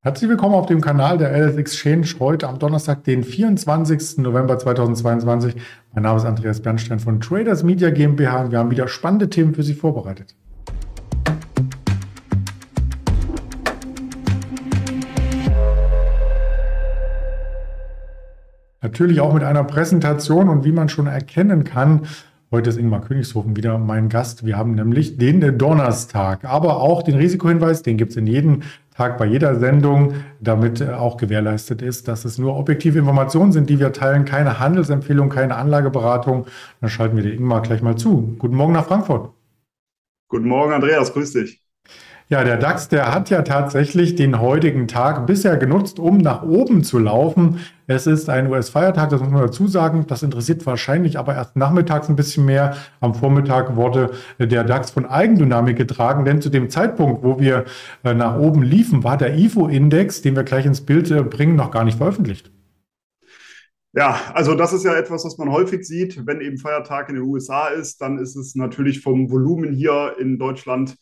Herzlich willkommen auf dem Kanal der LS Exchange heute am Donnerstag, den 24. November 2022. Mein Name ist Andreas Bernstein von Traders Media GmbH und wir haben wieder spannende Themen für Sie vorbereitet. Natürlich auch mit einer Präsentation und wie man schon erkennen kann, Heute ist Ingmar Königshofen wieder mein Gast. Wir haben nämlich den Donnerstag, aber auch den Risikohinweis, den gibt es in jedem Tag bei jeder Sendung, damit äh, auch gewährleistet ist, dass es nur objektive Informationen sind, die wir teilen, keine Handelsempfehlung, keine Anlageberatung. Dann schalten wir den Ingmar gleich mal zu. Guten Morgen nach Frankfurt. Guten Morgen, Andreas, grüß dich. Ja, der DAX, der hat ja tatsächlich den heutigen Tag bisher genutzt, um nach oben zu laufen. Es ist ein US-Feiertag, das muss man dazu sagen. Das interessiert wahrscheinlich aber erst nachmittags ein bisschen mehr. Am Vormittag wurde der DAX von Eigendynamik getragen, denn zu dem Zeitpunkt, wo wir äh, nach oben liefen, war der IFO-Index, den wir gleich ins Bild äh, bringen, noch gar nicht veröffentlicht. Ja, also das ist ja etwas, was man häufig sieht. Wenn eben Feiertag in den USA ist, dann ist es natürlich vom Volumen hier in Deutschland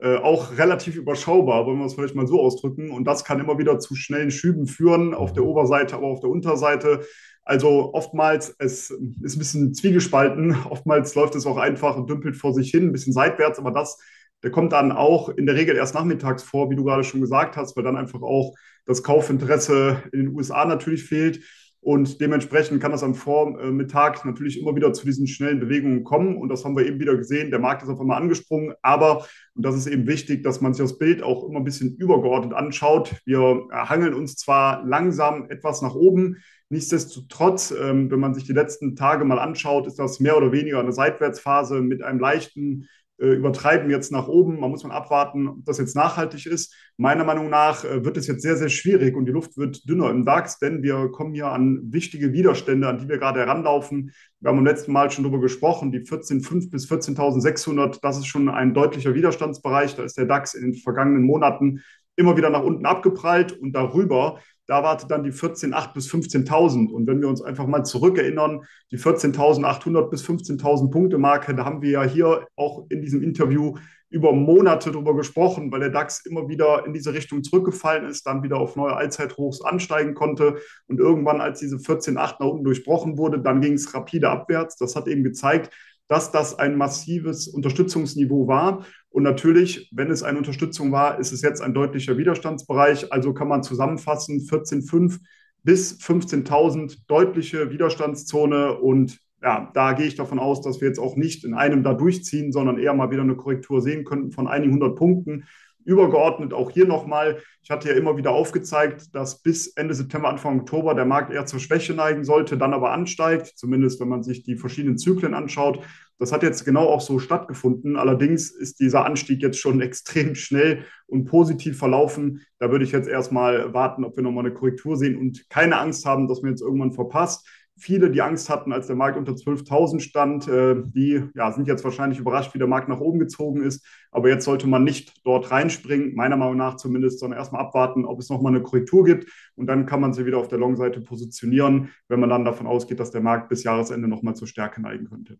äh, auch relativ überschaubar, wollen wir es vielleicht mal so ausdrücken. Und das kann immer wieder zu schnellen Schüben führen, auf der Oberseite, aber auf der Unterseite. Also oftmals, es ist ein bisschen zwiegespalten, oftmals läuft es auch einfach und dümpelt vor sich hin, ein bisschen seitwärts, aber das, der kommt dann auch in der Regel erst nachmittags vor, wie du gerade schon gesagt hast, weil dann einfach auch das Kaufinteresse in den USA natürlich fehlt. Und dementsprechend kann das am Vormittag natürlich immer wieder zu diesen schnellen Bewegungen kommen. Und das haben wir eben wieder gesehen. Der Markt ist auf einmal angesprungen. Aber, und das ist eben wichtig, dass man sich das Bild auch immer ein bisschen übergeordnet anschaut. Wir hangeln uns zwar langsam etwas nach oben. Nichtsdestotrotz, ähm, wenn man sich die letzten Tage mal anschaut, ist das mehr oder weniger eine Seitwärtsphase mit einem leichten äh, übertreiben jetzt nach oben. Man muss mal abwarten, ob das jetzt nachhaltig ist. Meiner Meinung nach äh, wird es jetzt sehr, sehr schwierig und die Luft wird dünner im DAX, denn wir kommen hier an wichtige Widerstände, an die wir gerade heranlaufen. Wir haben im letzten Mal schon darüber gesprochen, die 14.500 bis 14.600, das ist schon ein deutlicher Widerstandsbereich. Da ist der DAX in den vergangenen Monaten immer wieder nach unten abgeprallt und darüber da wartet dann die 14.800 bis 15.000. Und wenn wir uns einfach mal zurückerinnern, die 14.800 bis 15.000 Punkte Marke, da haben wir ja hier auch in diesem Interview über Monate darüber gesprochen, weil der DAX immer wieder in diese Richtung zurückgefallen ist, dann wieder auf neue Allzeithochs ansteigen konnte. Und irgendwann, als diese 14.8 nach unten durchbrochen wurde, dann ging es rapide abwärts. Das hat eben gezeigt, dass das ein massives Unterstützungsniveau war. Und natürlich, wenn es eine Unterstützung war, ist es jetzt ein deutlicher Widerstandsbereich. Also kann man zusammenfassen, 14,5 bis 15.000 deutliche Widerstandszone. Und ja, da gehe ich davon aus, dass wir jetzt auch nicht in einem da durchziehen, sondern eher mal wieder eine Korrektur sehen könnten von einigen hundert Punkten. Übergeordnet auch hier nochmal, ich hatte ja immer wieder aufgezeigt, dass bis Ende September, Anfang Oktober der Markt eher zur Schwäche neigen sollte, dann aber ansteigt, zumindest wenn man sich die verschiedenen Zyklen anschaut. Das hat jetzt genau auch so stattgefunden. Allerdings ist dieser Anstieg jetzt schon extrem schnell und positiv verlaufen. Da würde ich jetzt erstmal warten, ob wir nochmal eine Korrektur sehen und keine Angst haben, dass man jetzt irgendwann verpasst viele, die Angst hatten, als der Markt unter 12.000 stand, äh, die ja, sind jetzt wahrscheinlich überrascht, wie der Markt nach oben gezogen ist. Aber jetzt sollte man nicht dort reinspringen, meiner Meinung nach zumindest, sondern erstmal abwarten, ob es nochmal eine Korrektur gibt. Und dann kann man sie wieder auf der Long-Seite positionieren, wenn man dann davon ausgeht, dass der Markt bis Jahresende nochmal zur Stärke neigen könnte.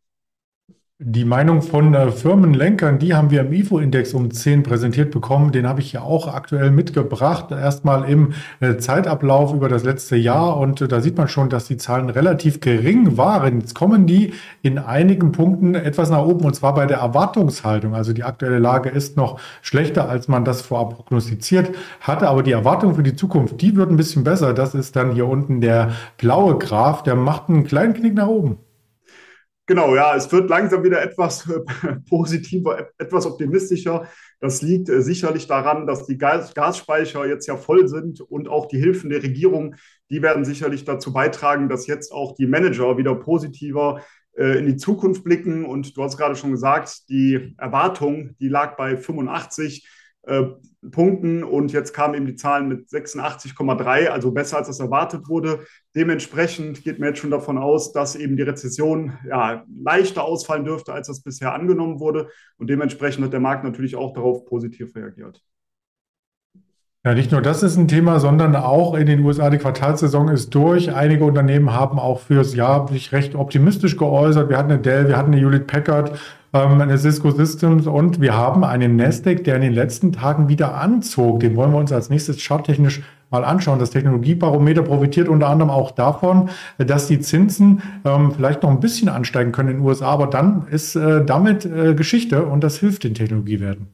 Die Meinung von äh, Firmenlenkern, die haben wir im IFO-Index um 10 präsentiert bekommen. Den habe ich ja auch aktuell mitgebracht. Erstmal im äh, Zeitablauf über das letzte Jahr. Und äh, da sieht man schon, dass die Zahlen relativ gering waren. Jetzt kommen die in einigen Punkten etwas nach oben und zwar bei der Erwartungshaltung. Also die aktuelle Lage ist noch schlechter, als man das vorab prognostiziert hatte. Aber die Erwartung für die Zukunft, die wird ein bisschen besser. Das ist dann hier unten der blaue Graph. Der macht einen kleinen Knick nach oben. Genau, ja, es wird langsam wieder etwas äh, positiver, etwas optimistischer. Das liegt äh, sicherlich daran, dass die Gas Gasspeicher jetzt ja voll sind und auch die Hilfen der Regierung, die werden sicherlich dazu beitragen, dass jetzt auch die Manager wieder positiver äh, in die Zukunft blicken. Und du hast gerade schon gesagt, die Erwartung, die lag bei 85 äh, Punkten und jetzt kamen eben die Zahlen mit 86,3, also besser als das erwartet wurde. Dementsprechend geht man jetzt schon davon aus, dass eben die Rezession ja, leichter ausfallen dürfte, als das bisher angenommen wurde. Und dementsprechend hat der Markt natürlich auch darauf positiv reagiert. Ja, nicht nur das ist ein Thema, sondern auch in den USA die Quartalssaison ist durch. Einige Unternehmen haben auch fürs Jahr sich recht optimistisch geäußert. Wir hatten eine Dell, wir hatten eine Hewlett Packard eine Cisco Systems und wir haben einen Nasdaq, der in den letzten Tagen wieder anzog. Den wollen wir uns als nächstes charttechnisch mal anschauen. Das Technologiebarometer profitiert unter anderem auch davon, dass die Zinsen ähm, vielleicht noch ein bisschen ansteigen können in den USA, aber dann ist äh, damit äh, Geschichte und das hilft den Technologiewerten.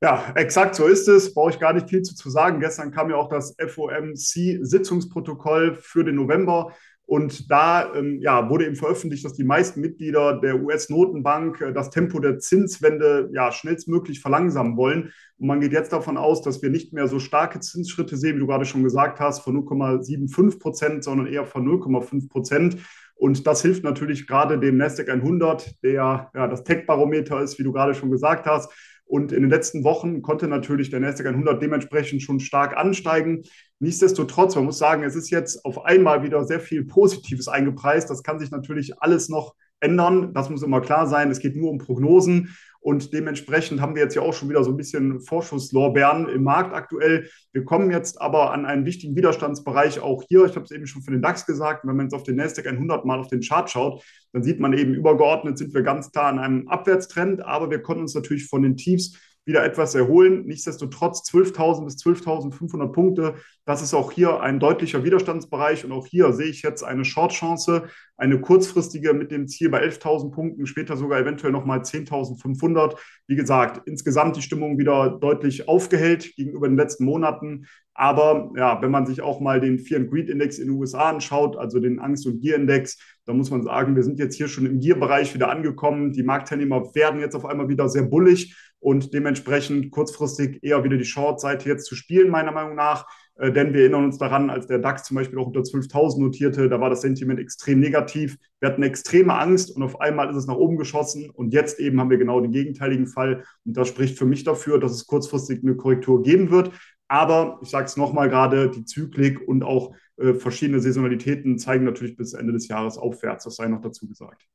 Ja, exakt so ist es. Brauche ich gar nicht viel zu, zu sagen. Gestern kam ja auch das FOMC-Sitzungsprotokoll für den November. Und da ähm, ja, wurde eben veröffentlicht, dass die meisten Mitglieder der US-Notenbank äh, das Tempo der Zinswende ja, schnellstmöglich verlangsamen wollen. Und man geht jetzt davon aus, dass wir nicht mehr so starke Zinsschritte sehen, wie du gerade schon gesagt hast, von 0,75 Prozent, sondern eher von 0,5 Prozent. Und das hilft natürlich gerade dem Nasdaq 100, der ja das Tech-Barometer ist, wie du gerade schon gesagt hast. Und in den letzten Wochen konnte natürlich der Nasdaq 100 dementsprechend schon stark ansteigen. Nichtsdestotrotz, man muss sagen, es ist jetzt auf einmal wieder sehr viel Positives eingepreist. Das kann sich natürlich alles noch ändern. Das muss immer klar sein. Es geht nur um Prognosen. Und dementsprechend haben wir jetzt ja auch schon wieder so ein bisschen Vorschusslorbeeren im Markt aktuell. Wir kommen jetzt aber an einen wichtigen Widerstandsbereich auch hier. Ich habe es eben schon für den DAX gesagt. Wenn man jetzt auf den Nasdaq 100 mal auf den Chart schaut, dann sieht man eben übergeordnet sind wir ganz klar an einem Abwärtstrend. Aber wir konnten uns natürlich von den Tiefs wieder etwas erholen. Nichtsdestotrotz 12.000 bis 12.500 Punkte. Das ist auch hier ein deutlicher Widerstandsbereich. Und auch hier sehe ich jetzt eine Short-Chance, eine kurzfristige mit dem Ziel bei 11.000 Punkten, später sogar eventuell nochmal 10.500. Wie gesagt, insgesamt die Stimmung wieder deutlich aufgehellt gegenüber den letzten Monaten. Aber ja, wenn man sich auch mal den Fear and Greed Index in den USA anschaut, also den Angst- und Gier-Index, da muss man sagen, wir sind jetzt hier schon im Gier-Bereich wieder angekommen. Die Marktteilnehmer werden jetzt auf einmal wieder sehr bullig und dementsprechend kurzfristig eher wieder die Short-Seite jetzt zu spielen, meiner Meinung nach. Äh, denn wir erinnern uns daran, als der DAX zum Beispiel auch unter 12.000 notierte, da war das Sentiment extrem negativ. Wir hatten extreme Angst und auf einmal ist es nach oben geschossen. Und jetzt eben haben wir genau den gegenteiligen Fall. Und das spricht für mich dafür, dass es kurzfristig eine Korrektur geben wird. Aber ich sage es nochmal gerade, die Zyklik und auch äh, verschiedene Saisonalitäten zeigen natürlich bis Ende des Jahres aufwärts. Das sei noch dazu gesagt.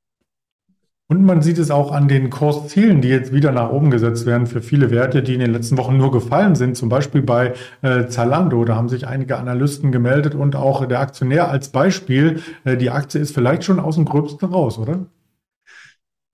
Und man sieht es auch an den Kurszielen, die jetzt wieder nach oben gesetzt werden für viele Werte, die in den letzten Wochen nur gefallen sind. Zum Beispiel bei äh, Zalando. Da haben sich einige Analysten gemeldet und auch der Aktionär als Beispiel. Äh, die Aktie ist vielleicht schon aus dem Gröbsten raus, oder?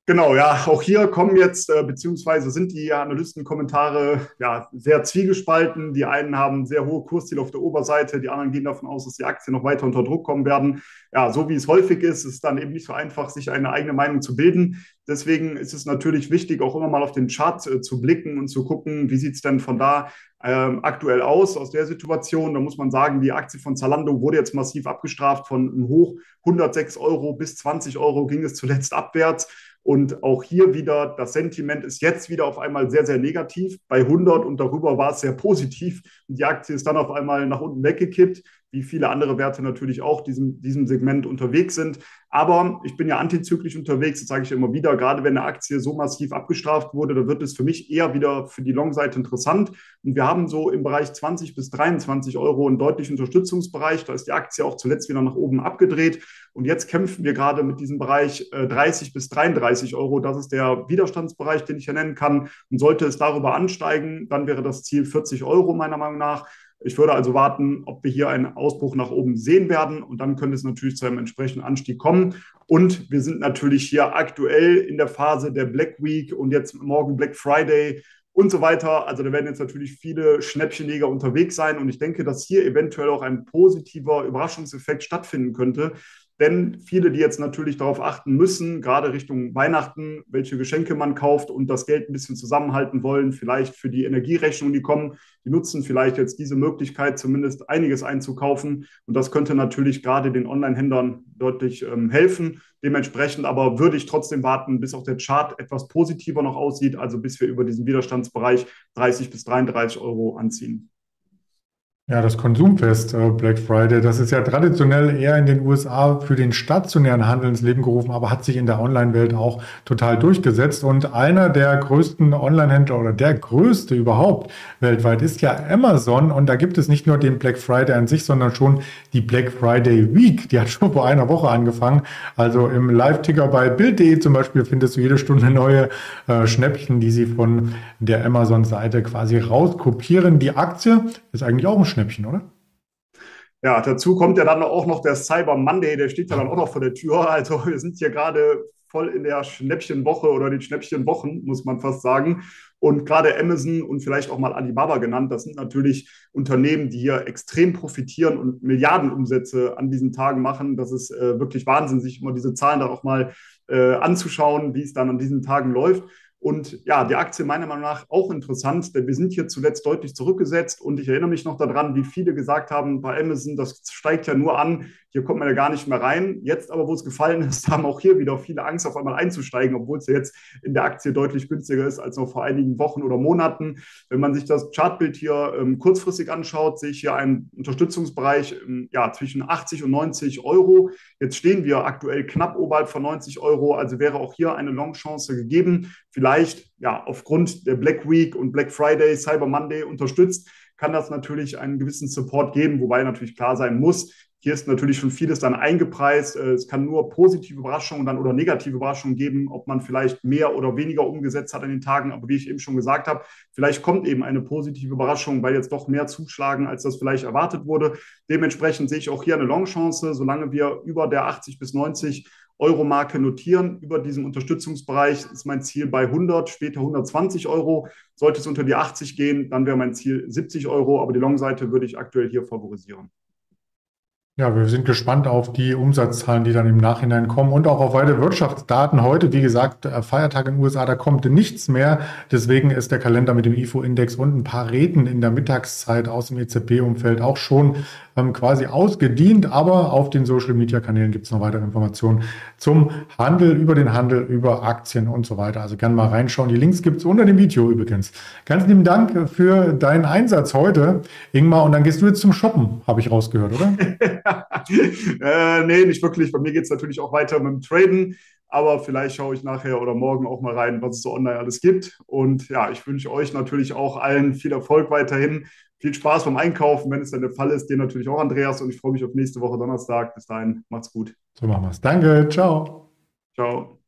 Genau, ja, auch hier kommen jetzt, äh, beziehungsweise sind die Analystenkommentare ja sehr zwiegespalten. Die einen haben sehr hohe Kursziele auf der Oberseite, die anderen gehen davon aus, dass die Aktien noch weiter unter Druck kommen werden. Ja, so wie es häufig ist, ist es dann eben nicht so einfach, sich eine eigene Meinung zu bilden. Deswegen ist es natürlich wichtig, auch immer mal auf den Chart äh, zu blicken und zu gucken, wie sieht es denn von da ähm, aktuell aus, aus der Situation. Da muss man sagen, die Aktie von Zalando wurde jetzt massiv abgestraft von einem Hoch 106 Euro bis 20 Euro ging es zuletzt abwärts. Und auch hier wieder, das Sentiment ist jetzt wieder auf einmal sehr, sehr negativ. Bei 100 und darüber war es sehr positiv. Und die Aktie ist dann auf einmal nach unten weggekippt wie viele andere Werte natürlich auch diesem, diesem Segment unterwegs sind. Aber ich bin ja antizyklisch unterwegs, das sage ich immer wieder. Gerade wenn eine Aktie so massiv abgestraft wurde, da wird es für mich eher wieder für die Long-Seite interessant. Und wir haben so im Bereich 20 bis 23 Euro einen deutlichen Unterstützungsbereich. Da ist die Aktie auch zuletzt wieder nach oben abgedreht. Und jetzt kämpfen wir gerade mit diesem Bereich 30 äh, bis 33 Euro. Das ist der Widerstandsbereich, den ich ja nennen kann. Und sollte es darüber ansteigen, dann wäre das Ziel 40 Euro meiner Meinung nach. Ich würde also warten, ob wir hier einen Ausbruch nach oben sehen werden und dann könnte es natürlich zu einem entsprechenden Anstieg kommen. Und wir sind natürlich hier aktuell in der Phase der Black Week und jetzt morgen Black Friday und so weiter. Also da werden jetzt natürlich viele Schnäppchenjäger unterwegs sein und ich denke, dass hier eventuell auch ein positiver Überraschungseffekt stattfinden könnte, denn viele, die jetzt natürlich darauf achten müssen, gerade Richtung Weihnachten, welche Geschenke man kauft und das Geld ein bisschen zusammenhalten wollen, vielleicht für die Energierechnung, die kommen, die nutzen vielleicht jetzt diese Möglichkeit, zumindest einiges einzukaufen. Und das könnte natürlich gerade den Online-Händlern deutlich ähm, helfen. Dementsprechend aber würde ich trotzdem warten, bis auch der Chart etwas positiver noch aussieht, also bis wir über diesen Widerstandsbereich 30 bis 33 Euro anziehen. Ja, das Konsumfest äh, Black Friday, das ist ja traditionell eher in den USA für den stationären Handel ins Leben gerufen, aber hat sich in der Online-Welt auch total durchgesetzt. Und einer der größten Online-Händler oder der größte überhaupt weltweit ist ja Amazon. Und da gibt es nicht nur den Black Friday an sich, sondern schon die Black Friday Week. Die hat schon vor einer Woche angefangen. Also im Live-Ticker bei Bild.de zum Beispiel findest du jede Stunde neue äh, Schnäppchen, die sie von der Amazon-Seite quasi rauskopieren. Die Aktie ist eigentlich auch ein Schnäppchen, oder? Ja, dazu kommt ja dann auch noch der Cyber Monday, der steht ja dann auch noch vor der Tür. Also wir sind hier gerade voll in der Schnäppchenwoche oder den Schnäppchenwochen, muss man fast sagen. Und gerade Amazon und vielleicht auch mal Alibaba genannt, das sind natürlich Unternehmen, die hier extrem profitieren und Milliardenumsätze an diesen Tagen machen. Das ist äh, wirklich Wahnsinn, sich immer diese Zahlen dann auch mal äh, anzuschauen, wie es dann an diesen Tagen läuft. Und ja, die Aktie meiner Meinung nach auch interessant, denn wir sind hier zuletzt deutlich zurückgesetzt. Und ich erinnere mich noch daran, wie viele gesagt haben bei Amazon, das steigt ja nur an, hier kommt man ja gar nicht mehr rein. Jetzt aber, wo es gefallen ist, haben auch hier wieder viele Angst, auf einmal einzusteigen, obwohl es ja jetzt in der Aktie deutlich günstiger ist als noch vor einigen Wochen oder Monaten. Wenn man sich das Chartbild hier ähm, kurzfristig anschaut, sehe ich hier einen Unterstützungsbereich ähm, ja, zwischen 80 und 90 Euro. Jetzt stehen wir aktuell knapp oberhalb von 90 Euro, also wäre auch hier eine Long-Chance gegeben. Vielleicht ja aufgrund der Black Week und Black Friday, Cyber Monday unterstützt, kann das natürlich einen gewissen Support geben, wobei natürlich klar sein muss, hier ist natürlich schon vieles dann eingepreist. Äh, es kann nur positive Überraschungen dann oder negative Überraschungen geben, ob man vielleicht mehr oder weniger umgesetzt hat an den Tagen. Aber wie ich eben schon gesagt habe, vielleicht kommt eben eine positive Überraschung, weil jetzt doch mehr zuschlagen, als das vielleicht erwartet wurde. Dementsprechend sehe ich auch hier eine Longchance, solange wir über der 80 bis 90 Euro-Marke notieren. Über diesem Unterstützungsbereich ist mein Ziel bei 100, später 120 Euro. Sollte es unter die 80 gehen, dann wäre mein Ziel 70 Euro, aber die Long-Seite würde ich aktuell hier favorisieren. Ja, wir sind gespannt auf die Umsatzzahlen, die dann im Nachhinein kommen und auch auf weitere Wirtschaftsdaten. Heute, wie gesagt, äh, Feiertag in den USA, da kommt nichts mehr. Deswegen ist der Kalender mit dem IFO-Index und ein paar Reden in der Mittagszeit aus dem EZB-Umfeld auch schon ähm, quasi ausgedient. Aber auf den Social-Media-Kanälen gibt es noch weitere Informationen zum Handel, über den Handel, über Aktien und so weiter. Also gerne mal reinschauen. Die Links gibt es unter dem Video übrigens. Ganz lieben Dank für deinen Einsatz heute, Ingmar. Und dann gehst du jetzt zum Shoppen, habe ich rausgehört, oder? äh, nee, nicht wirklich. Bei mir geht es natürlich auch weiter mit dem Traden. Aber vielleicht schaue ich nachher oder morgen auch mal rein, was es so online alles gibt. Und ja, ich wünsche euch natürlich auch allen viel Erfolg weiterhin. Viel Spaß beim Einkaufen, wenn es dann der Fall ist. Dir natürlich auch, Andreas. Und ich freue mich auf nächste Woche Donnerstag. Bis dahin, macht's gut. So machen wir es. Danke. Ciao. Ciao.